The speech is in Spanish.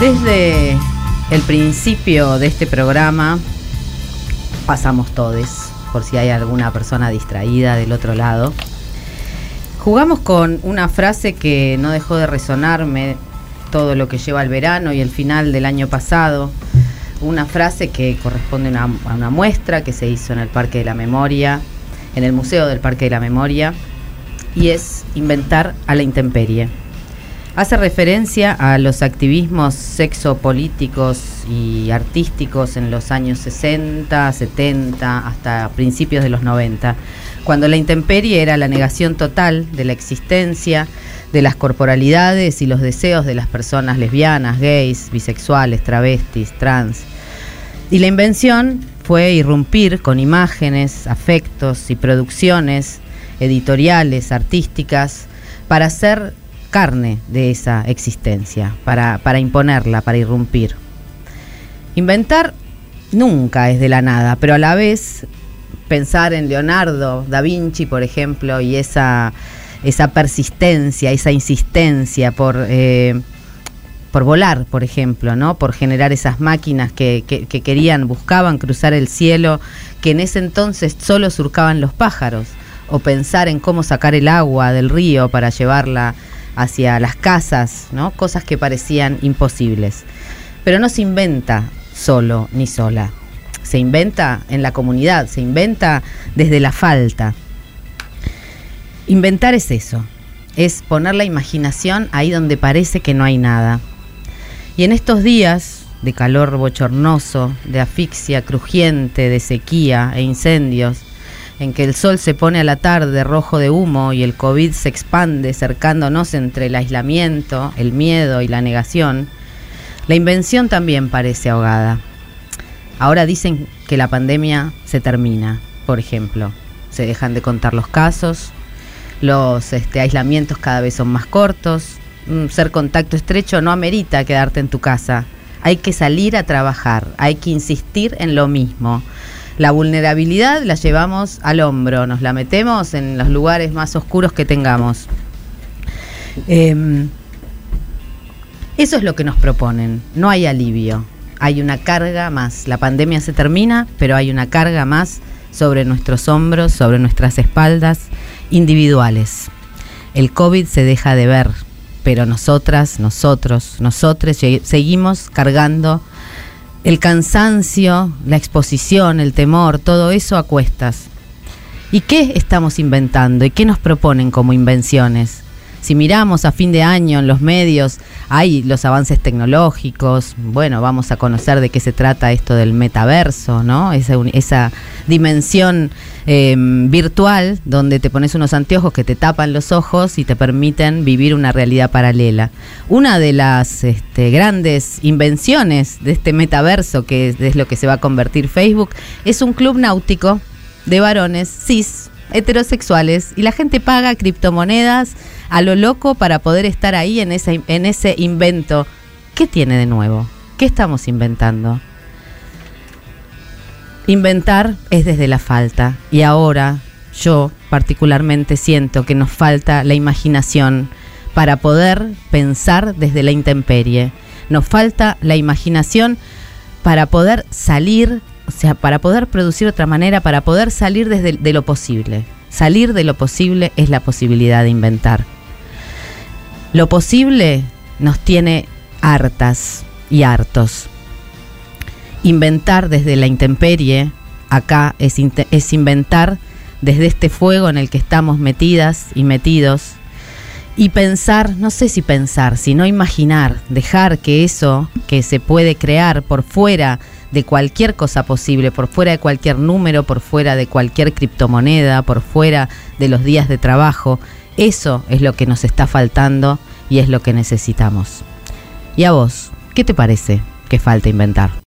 Desde el principio de este programa pasamos todos, por si hay alguna persona distraída del otro lado. Jugamos con una frase que no dejó de resonarme todo lo que lleva el verano y el final del año pasado. Una frase que corresponde a una muestra que se hizo en el Parque de la Memoria, en el Museo del Parque de la Memoria, y es inventar a la intemperie. Hace referencia a los activismos sexopolíticos y artísticos en los años 60, 70, hasta principios de los 90, cuando la intemperie era la negación total de la existencia, de las corporalidades y los deseos de las personas lesbianas, gays, bisexuales, travestis, trans. Y la invención fue irrumpir con imágenes, afectos y producciones editoriales, artísticas, para hacer carne de esa existencia, para, para imponerla, para irrumpir. Inventar nunca es de la nada, pero a la vez pensar en Leonardo da Vinci, por ejemplo, y esa, esa persistencia, esa insistencia por, eh, por volar, por ejemplo, ¿no? por generar esas máquinas que, que, que, querían, buscaban cruzar el cielo, que en ese entonces solo surcaban los pájaros, o pensar en cómo sacar el agua del río para llevarla hacia las casas, ¿no? Cosas que parecían imposibles. Pero no se inventa solo ni sola. Se inventa en la comunidad, se inventa desde la falta. Inventar es eso, es poner la imaginación ahí donde parece que no hay nada. Y en estos días de calor bochornoso, de asfixia crujiente, de sequía e incendios, en que el sol se pone a la tarde rojo de humo y el COVID se expande cercándonos entre el aislamiento, el miedo y la negación, la invención también parece ahogada. Ahora dicen que la pandemia se termina, por ejemplo. Se dejan de contar los casos, los este, aislamientos cada vez son más cortos, ser contacto estrecho no amerita quedarte en tu casa. Hay que salir a trabajar, hay que insistir en lo mismo. La vulnerabilidad la llevamos al hombro, nos la metemos en los lugares más oscuros que tengamos. Eh, eso es lo que nos proponen, no hay alivio, hay una carga más. La pandemia se termina, pero hay una carga más sobre nuestros hombros, sobre nuestras espaldas individuales. El COVID se deja de ver, pero nosotras, nosotros, nosotros seguimos cargando el cansancio, la exposición, el temor, todo eso a cuestas. ¿Y qué estamos inventando? ¿Y qué nos proponen como invenciones? Si miramos a fin de año en los medios, hay los avances tecnológicos, bueno, vamos a conocer de qué se trata esto del metaverso, ¿no? Esa, esa dimensión eh, virtual donde te pones unos anteojos que te tapan los ojos y te permiten vivir una realidad paralela. Una de las este, grandes invenciones de este metaverso, que es, es lo que se va a convertir Facebook, es un club náutico de varones cis heterosexuales y la gente paga criptomonedas a lo loco para poder estar ahí en ese, en ese invento. ¿Qué tiene de nuevo? ¿Qué estamos inventando? Inventar es desde la falta y ahora yo particularmente siento que nos falta la imaginación para poder pensar desde la intemperie. Nos falta la imaginación para poder salir, o sea, para poder producir otra manera, para poder salir desde de lo posible. Salir de lo posible es la posibilidad de inventar. Lo posible nos tiene hartas y hartos. Inventar desde la intemperie, acá es, inventar desde este fuego en el que estamos metidas y metidos. Y pensar, no sé si pensar, sino imaginar, dejar que eso que se puede crear por fuera de cualquier cosa posible, por fuera de cualquier número, por fuera de cualquier criptomoneda, por fuera de los días de trabajo, eso es lo que nos está faltando y es lo que necesitamos. ¿Y a vos? ¿Qué te parece que falta inventar?